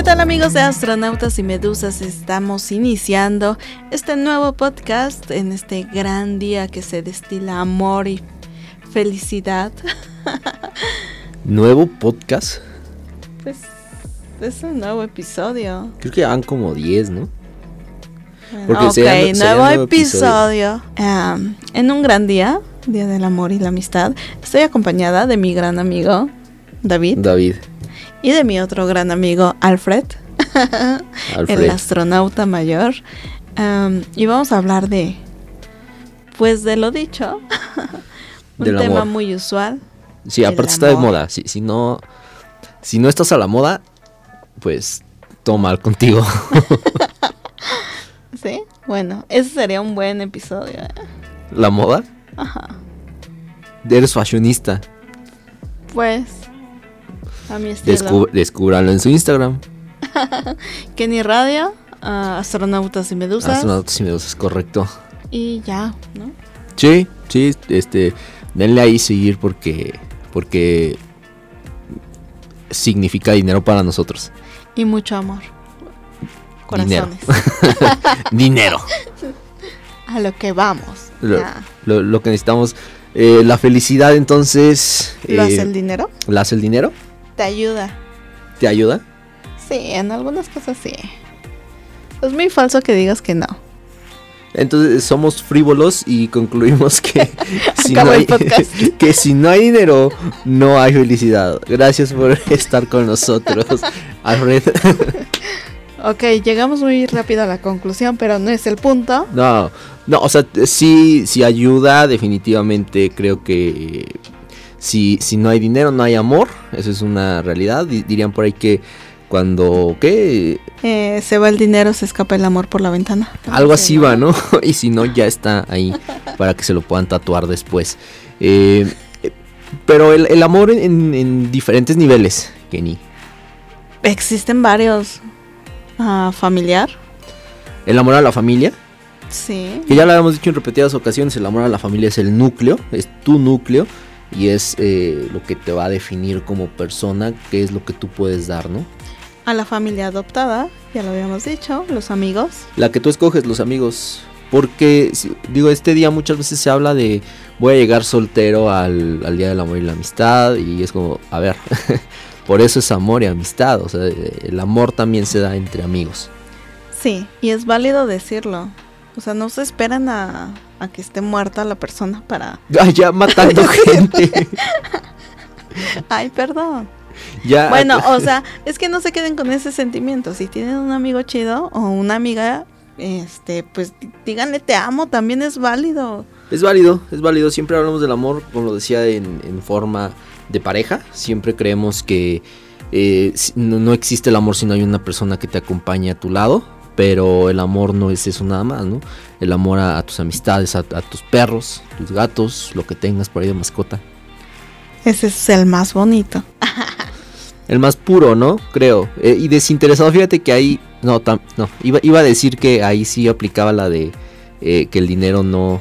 ¿Qué tal amigos de astronautas y medusas? Estamos iniciando este nuevo podcast en este gran día que se destila amor y felicidad. ¿Nuevo podcast? Pues es un nuevo episodio. Creo que van como 10, ¿no? Bueno, ok, nuevo, episodio. Um, en un gran día, Día del Amor y la Amistad, estoy acompañada de mi gran amigo David. David. Y de mi otro gran amigo Alfred, Alfred. el astronauta mayor. Um, y vamos a hablar de, pues de lo dicho, un Del tema amor. muy usual. Sí, aparte está de moda. Si, si no si no estás a la moda, pues todo mal contigo. ¿Sí? Bueno, ese sería un buen episodio. ¿eh? ¿La moda? Ajá. Eres fashionista. Pues, a mi estilo. Descu- descúbralo en su Instagram. Kenny Radio, ah, Astronautas y Medusas. Astronautas y medusas, correcto. Y ya, ¿no? Sí, sí, este, denle ahí seguir porque, porque significa dinero para nosotros. Y mucho amor. Dinero. Corazones. dinero. A lo que vamos. Lo- lo que necesitamos. Eh, la felicidad entonces... ¿Lo eh, hace el dinero? ¿La hace el dinero? Te ayuda. ¿Te ayuda? Sí, en algunas cosas sí. Es muy falso que digas que no. Entonces somos frívolos y concluimos que si, no hay, que si no hay dinero, no hay felicidad. Gracias por estar con nosotros, Alfred. Ok, llegamos muy rápido a la conclusión, pero no es el punto. No, no, o sea, sí, sí ayuda, definitivamente creo que si, si no hay dinero, no hay amor, eso es una realidad. Di- Dirían por ahí que cuando, ¿qué? Eh, se va el dinero, se escapa el amor por la ventana. Algo así va, ¿no? y si no, ya está ahí para que se lo puedan tatuar después. Eh, pero el, el amor en, en diferentes niveles, Kenny. Existen varios. Ah, familiar. El amor a la familia, Sí. que ya lo habíamos dicho en repetidas ocasiones, el amor a la familia es el núcleo, es tu núcleo y es eh, lo que te va a definir como persona, qué es lo que tú puedes dar, ¿no? A la familia adoptada, ya lo habíamos dicho. Los amigos. La que tú escoges, los amigos. Porque, digo, este día muchas veces se habla de voy a llegar soltero al, al Día del Amor y la Amistad y es como, a ver, por eso es amor y amistad, o sea, el amor también se da entre amigos. Sí, y es válido decirlo. O sea, no se esperan a, a que esté muerta la persona para... Ay, ya matando gente. Ay, perdón. ya, Bueno, o sea, es que no se queden con ese sentimiento. Si tienen un amigo chido o una amiga, este, pues díganle te amo, también es válido. Es válido, es válido. Siempre hablamos del amor, como lo decía, en, en forma de pareja. Siempre creemos que eh, no, no existe el amor si no hay una persona que te acompañe a tu lado. Pero el amor no es eso nada más, ¿no? El amor a, a tus amistades, a, a tus perros, tus gatos, lo que tengas por ahí de mascota. Ese es el más bonito. El más puro, ¿no? Creo. Eh, y desinteresado, fíjate que ahí... No, tam- no iba, iba a decir que ahí sí aplicaba la de eh, que el dinero no...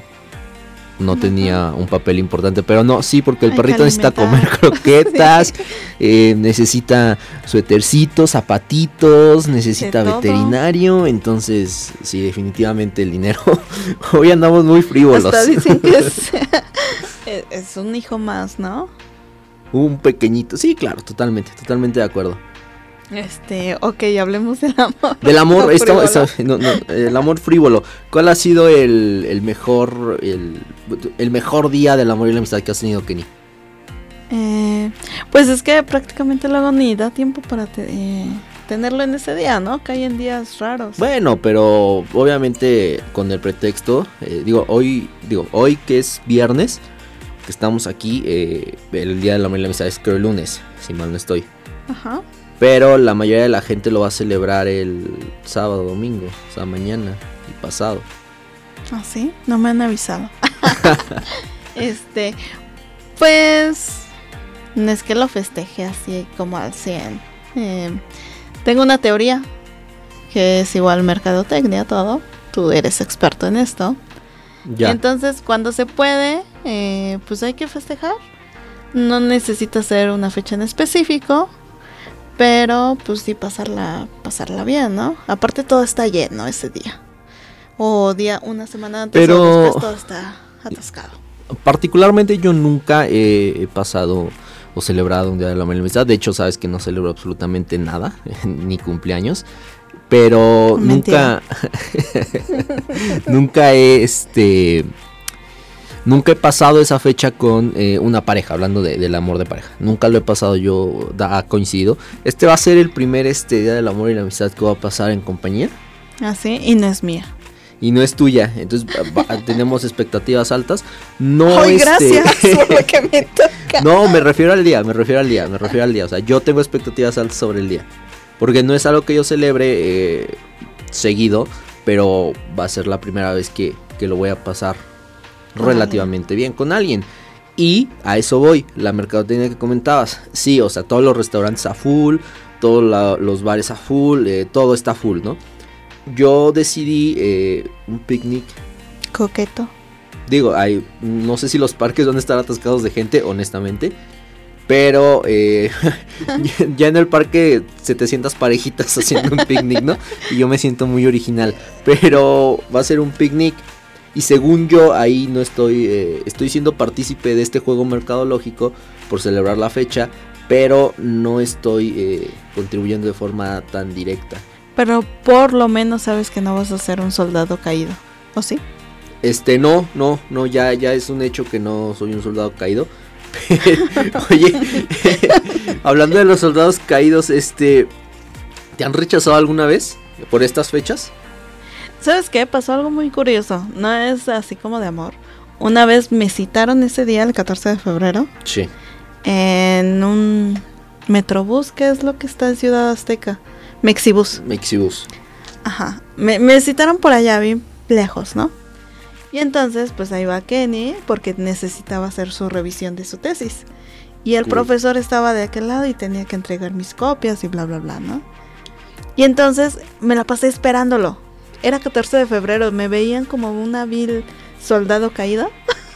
No tenía un papel importante, pero no, sí, porque el Hay perrito necesita comer croquetas, eh, necesita suétercitos, zapatitos, necesita De todo. veterinario, entonces sí, definitivamente el dinero. Hoy andamos muy frívolos. Hasta dicen que es, es- es un hijo más, ¿no? un pequeñito, sí, claro, totalmente, totalmente de acuerdo. Este, ok, hablemos del amor. Del amor, No estamos- frívolo. está- no, no, el amor frívolo. ¿Cuál ha sido el, el mejor el, el mejor día del amor y la amistad que has tenido, Kenny? Eh, pues es que prácticamente luego ni da tiempo para te- eh, tenerlo en ese día, ¿no? Que hay en días raros. Bueno, pero obviamente con el pretexto, eh, digo, hoy, digo, hoy que es viernes, que estamos aquí, eh, el día del amor y la amistad es creo el lunes, si mal no estoy. Ajá. Pero la mayoría de la gente lo va a celebrar el sábado, domingo, o sea, mañana y pasado. ¿Ah, sí? No me han avisado. este, pues, no es que lo festeje así como al 100. Eh, tengo una teoría que es igual mercadotecnia, todo. Tú eres experto en esto. Ya. Entonces, cuando se puede, eh, pues hay que festejar. No necesita ser una fecha en específico. Pero pues sí pasarla, pasarla bien, ¿no? Aparte todo está lleno ese día. O día, una semana antes Pero- o después todo está atascado. Particularmente yo nunca he, pasado o celebrado un día de la amistad. De hecho, sabes que no celebro absolutamente nada, ni cumpleaños. Pero Mentira. nunca, nunca he, este, nunca he pasado esa fecha con eh, una pareja, hablando de- del amor de pareja. Nunca lo he pasado yo, da- ha coincidido. Este va a ser el primer este día del amor y la amistad que va a pasar en compañía Así, y no es mía. y no es tuya. Entonces va- tenemos expectativas altas. No Ay, este- gracias por lo que me toca. No, me refiero al día, me refiero al día, me refiero al día. O sea, yo tengo expectativas altas sobre el día. Porque no es algo que yo celebre eh, seguido, pero va a ser la primera vez que, que lo voy a pasar relativamente bien con alguien. Y a eso voy, la mercadotecnia que comentabas. Sí, o sea, todos los restaurantes a full, todos la- los bares a full, eh, todo está full, ¿no? Yo decidí eh, un picnic Coqueto. Digo, hay, no sé si los parques van a estar atascados de gente, honestamente. Pero eh, ya en el parque 700 parejitas haciendo un picnic, ¿no? Y yo me siento muy original. Pero va a ser un picnic. Y según yo, ahí no estoy, eh, estoy siendo partícipe de este juego mercadológico por celebrar la fecha. Pero no estoy eh, contribuyendo de forma tan directa. Pero por lo menos sabes que no vas a ser un soldado caído. ¿O sí? Este, no, no, no, ya, ya es un hecho que no soy un soldado caído. Oye, hablando de los soldados caídos, este, ¿te han rechazado alguna vez por estas fechas? ¿Sabes qué? Pasó algo muy curioso. No es así como de amor. Una vez me citaron ese día, el 14 de febrero, Sí. en un metrobús, que es lo que está en Ciudad Azteca. Mexibus. Mexibus. Ajá. Me, me citaron por allá, bien lejos, ¿no? Y entonces, pues ahí va Kenny, porque necesitaba hacer su revisión de su tesis. Y el profesor estaba de aquel lado y tenía que entregar mis copias y bla, bla, bla, ¿no? Y entonces me la pasé esperándolo. Era 14 de febrero, me veían como una vil soldado caído.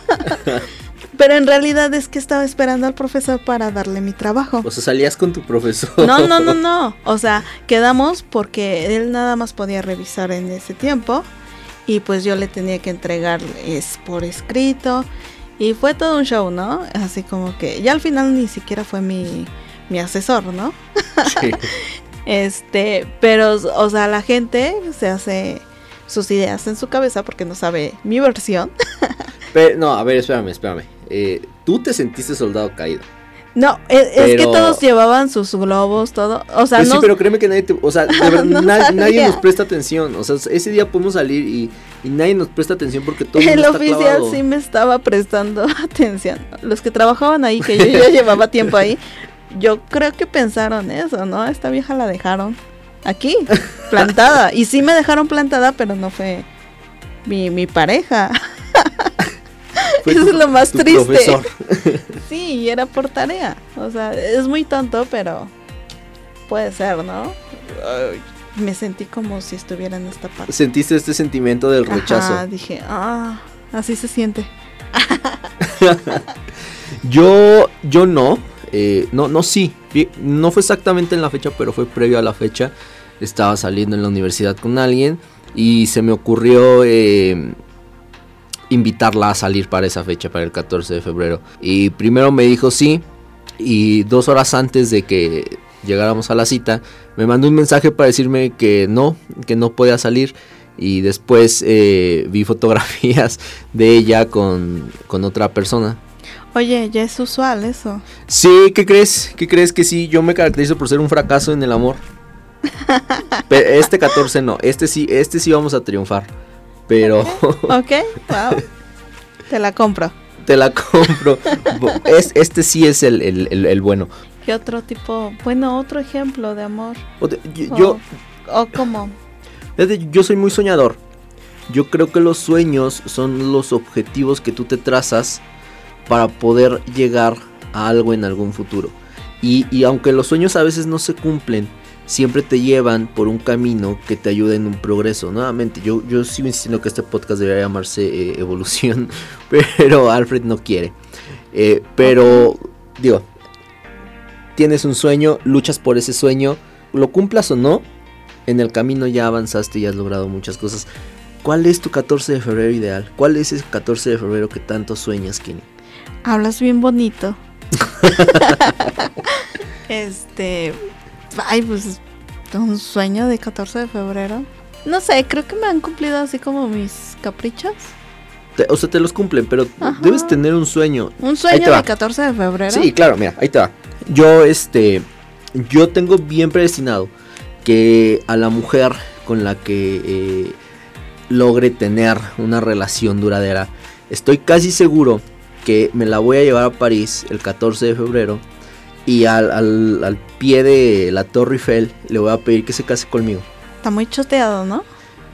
Pero en realidad es que estaba esperando al profesor para darle mi trabajo. O sea, salías con tu profesor. No, no, no, no. O sea, quedamos porque él nada más podía revisar en ese tiempo. Y pues yo le tenía que entregar es por escrito. Y fue todo un show, ¿no? Así como que ya al final ni siquiera fue mi, mi asesor, ¿no? Sí. Este, pero, o sea, la gente se hace sus ideas en su cabeza porque no sabe mi versión. Pero, no, a ver, espérame, espérame. Eh, Tú te sentiste soldado caído. No, es, es que todos llevaban sus globos, todo. O sea, Pues sí, no. pero créeme que nadie te, o sea, de verdad, No na- nadie nos presta atención. O sea, ese día podemos salir y, y nadie nos presta atención porque todo el El mundo está oficial clavado. sí me estaba prestando atención. Los que trabajaban ahí, que yo ya llevaba tiempo ahí, yo creo que pensaron eso, ¿no? Esta vieja la dejaron aquí, plantada. Y sí me dejaron plantada, pero no fue mi, mi pareja. Fue Eso tu- es lo más triste. profesor. Sí, y era por tarea. O sea, es muy tonto, pero puede ser, ¿no? Ay, Me sentí como si estuviera en esta parte. Sentiste este sentimiento del rechazo. Ajá, dije, ah, así se siente. Yo, yo no, eh, no, no sí, no fue exactamente en la fecha, pero fue previo a la fecha. Estaba saliendo en la universidad con alguien y se me ocurrió eh, invitarla a salir para esa fecha, para el 14 de febrero. Y primero me dijo sí y dos horas antes de que llegáramos a la cita me mandó un mensaje para decirme que no, que no podía salir. Y después eh, vi fotografías de ella con, con otra persona. Oye, ya es usual eso. Sí, ¿qué crees? ¿Qué crees que sí? Yo me caracterizo por ser un fracaso en el amor. Pe- este 14 no, este sí, este sí vamos a triunfar. Pero ¿Ok? Wow. Te la compro. te la compro. Es, este sí es el, el- el- el bueno. ¿Qué otro tipo? Bueno, otro ejemplo de amor. O Yo, yo, O como. fíjate, yo soy muy soñador. Yo creo que los sueños son los objetivos que tú te trazas para poder llegar a algo en algún futuro. Y, y aunque los sueños a veces no se cumplen, siempre te llevan por un camino que te ayuda en un progreso. Nuevamente, yo, yo sigo insistiendo que este podcast debería llamarse eh, Evolución, pero Alfred no quiere. Eh, pero, digo, tienes un sueño, luchas por ese sueño, lo cumplas o no, en el camino ya avanzaste y has logrado muchas cosas. ¿Cuál es tu 14 de febrero ideal? ¿Cuál es ese 14 de febrero que tanto sueñas, Kenny? Hablas bien bonito. este. Ay, pues. Un sueño de 14 de febrero. No sé, creo que me han cumplido así como mis caprichos. o sea, te los cumplen, pero debes tener un sueño. ¿Un sueño de 14 de febrero? Sí, claro, mira, ahí te va. Yo, este. Yo tengo bien predestinado que a la mujer con la que eh, logre tener una relación duradera, estoy casi seguro que me la voy a llevar a París el 14 de febrero y al, al, pie de la Torre Eiffel le voy a pedir que se case conmigo. Está muy choteado, ¿no?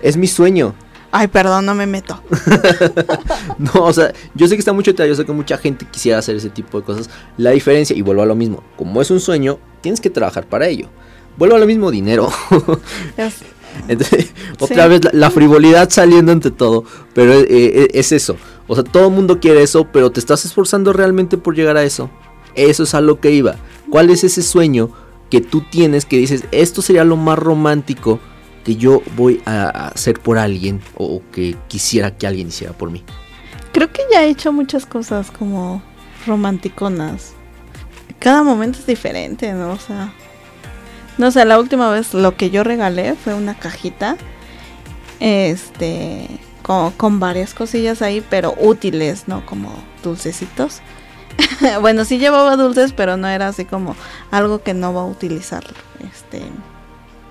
Es mi sueño. Ay, perdón, no me meto. no, o sea, yo sé que está muy choteado, yo sé que mucha gente quisiera hacer ese tipo de cosas. La diferencia, y vuelvo a lo mismo, como es un sueño, tienes que trabajar para ello. Vuelvo a lo mismo, dinero. Entonces, otra vez la, frivolidad saliendo ante todo, pero eh, eh, es eso. O sea, todo el mundo quiere eso, pero te estás esforzando realmente por llegar a eso. Eso es a lo que iba. ¿Cuál es ese sueño que tú tienes que dices, esto sería lo más romántico que yo voy a hacer por alguien o que quisiera que alguien hiciera por mí? Creo que ya he hecho muchas cosas como romanticonas. Cada momento es diferente, ¿no? O sea, no sé, la última vez lo que yo regalé fue una cajita. Este. Con, varias cosillas ahí, pero útiles, ¿no? Como dulcecitos. bueno, sí llevaba dulces, pero no era así como algo que no va a utilizar. Este.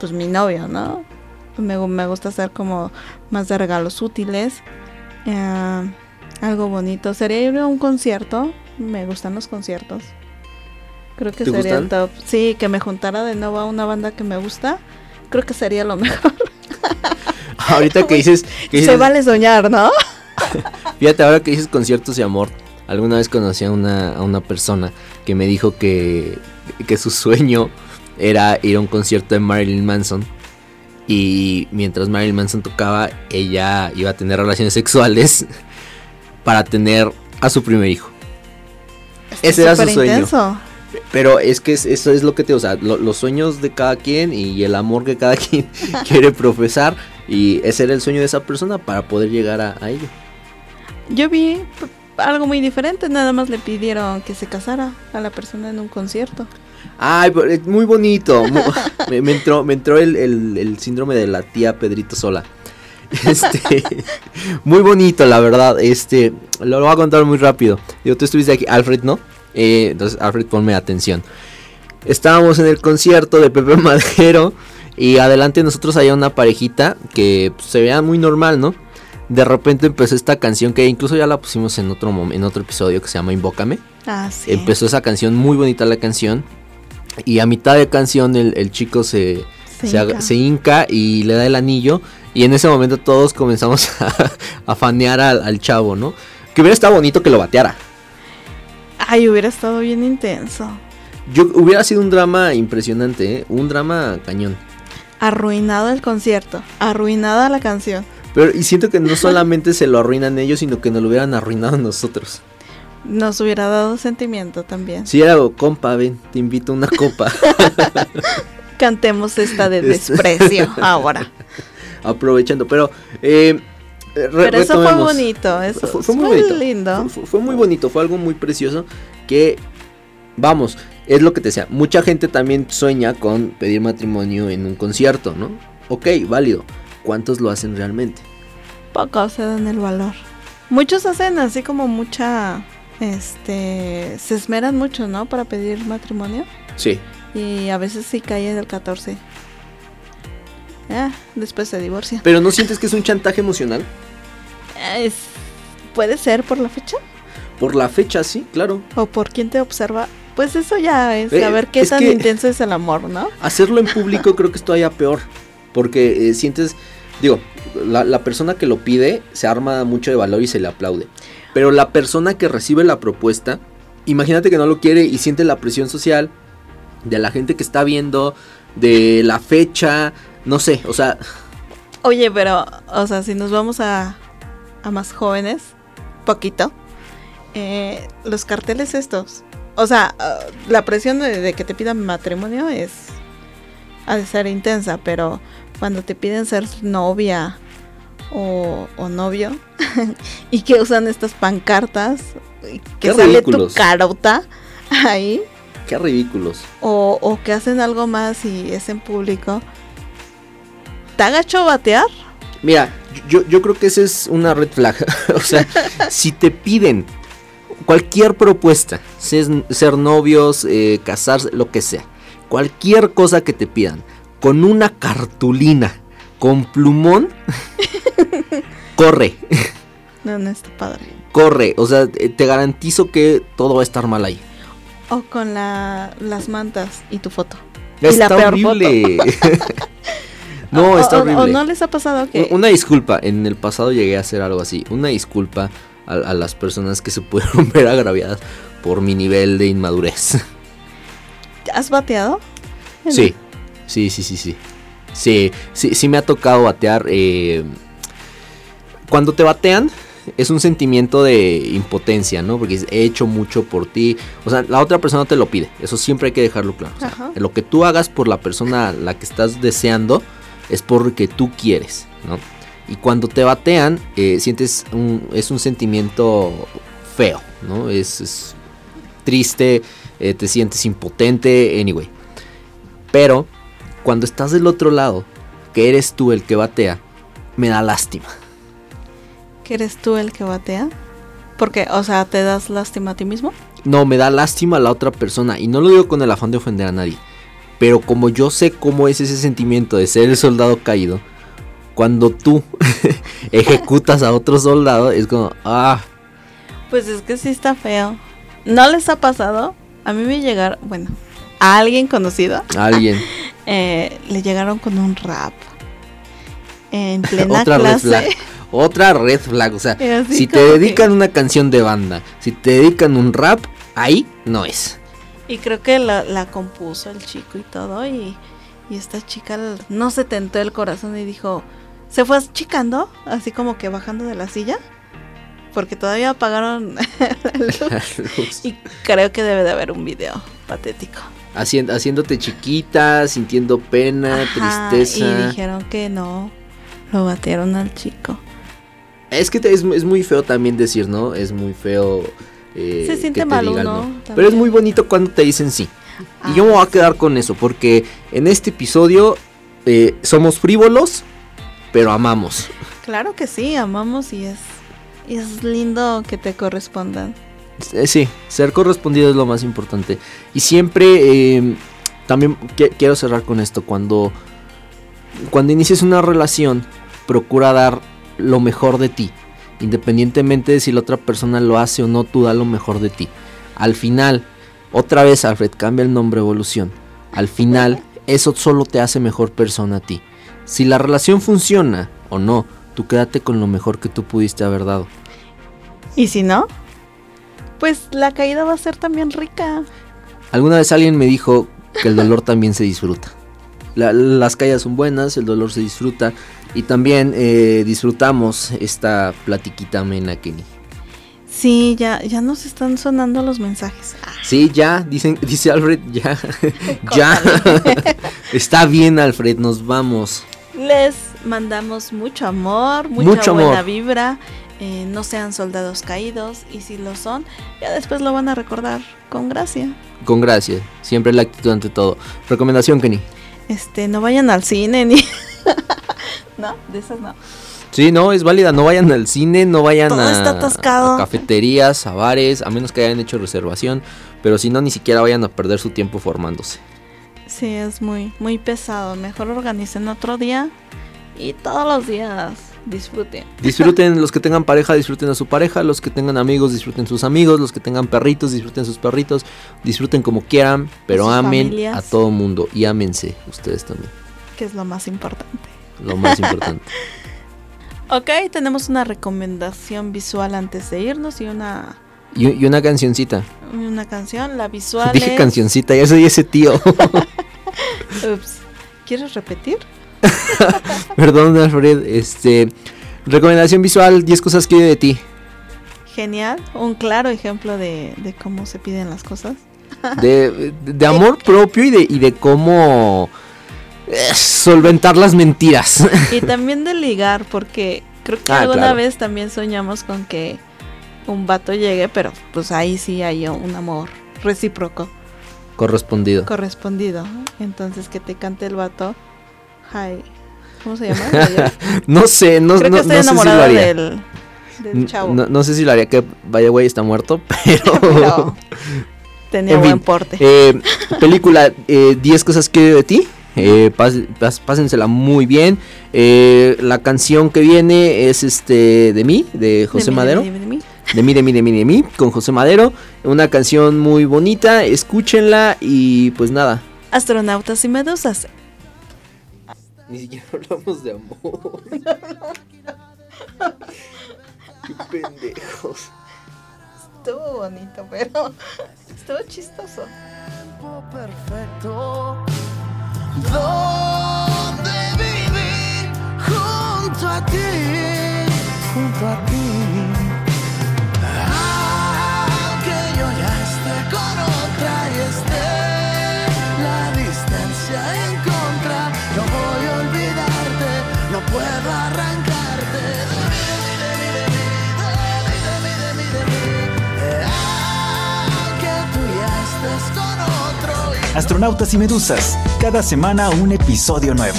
Pues mi novio, ¿no? Me, me gusta hacer como más de regalos útiles. Eh, algo bonito. Sería ir a un concierto. Me gustan los conciertos. Creo que sería el top. Sí, que me juntara de nuevo a una banda que me gusta. Creo que sería lo mejor. Ahorita que dices, Se vale soñar, ¿no? Fíjate, ahora que dices conciertos de amor. Alguna vez conocí a una, a una persona que me dijo que, que su sueño era ir a un concierto de Marilyn Manson. Y mientras Marilyn Manson tocaba, ella iba a tener relaciones sexuales para tener a su primer hijo. Ese era su sueño. Intenso. Pero es que eso es lo que te, o sea, los sueños de cada quien y el amor que cada quien quiere profesar y ese era el sueño de esa persona para poder llegar a, ello. Yo vi algo muy diferente, nada más le pidieron que se casara a la persona en un concierto. Ay, muy bonito. me, entró, me entró el, síndrome de la tía Pedrito Sola. Este, muy bonito, la verdad. Este, lo, lo voy a contar muy rápido. Digo, tú estuviste aquí, Alfred, ¿no? Eh, entonces, Alfred, ponme atención. Estábamos en el concierto de Pepe Madero. Y adelante nosotros había una parejita que pues, se veía muy normal, ¿no? De repente empezó esta canción que incluso ya la pusimos en otro, en otro episodio que se llama Invócame. Ah, sí. Empezó esa canción, muy bonita la canción. Y a mitad de canción el, chico se, se, hinca. y le da el anillo. Y en ese momento todos comenzamos a, fanear al, al, chavo, ¿no? Que hubiera estado bonito que lo bateara. Ay, hubiera estado bien intenso. Yo hubiera sido un drama impresionante, ¿eh? un drama cañón. Arruinado el concierto, arruinada la canción. Pero y siento que no solamente se lo arruinan ellos, sino que nos lo hubieran arruinado nosotros. Nos hubiera dado sentimiento también. Sí, era compa, ven, te invito a una copa. Cantemos esta de desprecio ahora. Aprovechando, pero eh, pero eso fue bonito, eso fue, muy lindo. Fue, muy bonito, fue algo muy precioso que, vamos, es lo que te decía, mucha gente también sueña con pedir matrimonio en un concierto, ¿no? Ok, válido. ¿Cuántos lo hacen realmente? Pocos se dan el valor. Muchos hacen así como mucha, este, se esmeran mucho, ¿no? Para pedir matrimonio. Sí. Y a veces sí cae el 14. Ah, después se divorcia. ¿Pero no sientes que es un chantaje emocional? Es, ¿Puede ser por la fecha? Por la fecha, sí, claro. O por quién te observa. Pues eso ya es eh, saber qué tan intenso es el amor, ¿no? Hacerlo en público creo que es todavía peor. Porque eh, sientes, digo, la, la, persona que lo pide se arma mucho de valor y se le aplaude. Pero la persona que recibe la propuesta, imagínate que no lo quiere y siente la presión social de la gente que está viendo, de la fecha, no sé, o sea... Oye, pero, o sea, si nos vamos a, a más jóvenes, poquito, eh, los carteles estos, o sea, ah, la presión de, de que te pidan matrimonio es ha de ser intensa, pero cuando te piden ser novia o, o novio y que usan estas pancartas que Qué sale tu ridículos. carota ahí Qué ridículos. o, o que hacen algo más y es en público. ¿Te ha hecho batear? Mira, yo, yo creo que esa es una red flag. o sea, si te piden cualquier propuesta, ser, ser novios, eh, casarse, lo que sea, cualquier cosa que te pidan, con una cartulina, con plumón, corre, No, no está padre. corre. O sea, eh, te garantizo que todo va a estar mal ahí. O con la, las mantas y tu foto. Y la Está peor horrible. No, está o- o- horrible. ¿O no les ha pasado que Una disculpa, en el pasado llegué a hacer algo así. Una disculpa a, a las personas que se pudieron ver agraviadas por mi nivel de inmadurez. has bateado? Sí, sí, sí, sí, sí. Sí, sí, sí me ha tocado batear. eh, cuando te batean es un sentimiento de impotencia, ¿no? Porque he hecho mucho por ti. O sea, la otra persona te lo pide. Eso siempre hay que dejarlo claro. O sea, lo que tú hagas por la persona a la que estás deseando es porque tú quieres, ¿no? Y cuando te batean, eh, sientes un, es un sentimiento feo, ¿no? Es, es triste, eh, te sientes impotente, anyway. Pero cuando estás del otro lado, que eres tú el que batea, me da lástima. ¿Que eres tú el que batea? Porque, o sea, ¿te das lástima a ti mismo? No, me da lástima a la otra persona. Y no lo digo con el afán de ofender a nadie. Pero como yo sé cómo es ese sentimiento de ser el soldado caído, cuando tú ejecutas a otro soldado, es como, ah, Pues es que sí está feo. ¿No les ha pasado? A mí me llegaron, bueno, a alguien conocido alguien. eh, le llegaron con un rap. En plena Otra red clase. flag. Otra red flag. O sea, si te como que- dedican una canción de banda, si te dedican un rap, ahí no es. Y creo que la, la compuso el chico y todo. Y, y esta chica no se tentó el corazón y dijo, se fue achicando, así como que bajando de la silla. Porque todavía apagaron la luz. Y creo que debe de haber un video patético. Haciéndote chiquita, sintiendo pena, Ajá, tristeza. Y dijeron que no, lo batearon al chico. Es que te- es, es muy feo también decir, ¿no? Es muy feo. eh, Se siente que te mal digan uno, no. también. Pero es muy bonito cuando te dicen sí. Ah, y yo me voy a sí. quedar con eso, porque en este episodio eh, somos frívolos, pero amamos. Claro que sí, amamos y es, y es lindo que te correspondan. Eh, sí, ser correspondido es lo más importante. Y siempre, eh, también qui- quiero cerrar con esto, cuando, cuando inicies una relación, procura dar lo mejor de ti. Independientemente de si la otra persona lo hace o no, tú da lo mejor de ti. Al final, otra vez Alfred, cambia el nombre evolución. Al final, eso solo te hace mejor persona a ti. Si la relación funciona o no, tú quédate con lo mejor que tú pudiste haber dado. Y si no, pues la caída va a ser también rica. Alguna vez alguien me dijo que el dolor también se disfruta. La- las caídas son buenas, el dolor se disfruta y también eh, disfrutamos esta platiquita amena, Kenny. Sí, ya, ya nos están sonando los mensajes. Ah, Sí, ya, dicen, dice Alfred, ya, ya. Está bien, Alfred, nos vamos. Les mandamos mucho amor, mucha Mucho amor. buena vibra. eh, no sean soldados caídos y si lo son, ya después lo van a recordar con gracia. Con gracia, siempre la actitud ante todo. Recomendación, Kenny. Este, no vayan al cine ni. no, de esas no. Sí, no, es válida. No vayan al cine, no vayan Todo a, a cafeterías, a bares, a menos que hayan hecho reservación. Pero si no, ni siquiera vayan a perder su tiempo formándose. Sí, es muy, muy pesado. Mejor organicen otro día y todos los días disfruten. Disfruten los que tengan pareja, disfruten a su pareja, los que tengan amigos, disfruten sus amigos, los que tengan perritos, disfruten sus perritos, disfruten como quieran, pero amen familias. a todo mundo y ámense ustedes también, que es lo más importante. lo más importante. Ok, tenemos una recomendación visual antes de irnos y una, Y, y una cancioncita. una canción. La visual Dije es... cancioncita, ya soy ese tío. Ups. ¿Quieres repetir? Perdón, Alfred. Este, recomendación visual, 10 cosas que odio de ti. genial, un claro ejemplo de, de cómo se piden las cosas. De, de amor propio y de, y de cómo eh, solventar las mentiras. Y también de ligar, porque creo que Ah, alguna claro. vez también soñamos con que un vato llegue, pero pues ahí sí hay un amor recíproco, Correspondido. correspondido. Entonces que te cante el vato. Hi. ¿Cómo se llama? No sé, no, Creo no, que estoy no sé si lo haría. del, del chavo. No, no sé si lo haría que vaya güey está muerto, pero... Pero tenía En fin, buen porte. Eh, película eh, 10 cosas que de ti. Eh, pas- pas- pásensela muy bien. Eh, la canción que viene es este de mí, de José De mí, de Madero. mí, de mí, de mí. De mí, de mí, de mí, de mí, con José Madero. Una canción muy bonita, escúchenla y pues nada. Astronautas y medusas. Ni siquiera hablamos de amor. Qué pendejos. Estuvo bonito, pero estuvo chistoso. tiempo perfecto donde vivir junto a ti, junto a ti. Astronautas y Medusas, cada semana un episodio nuevo.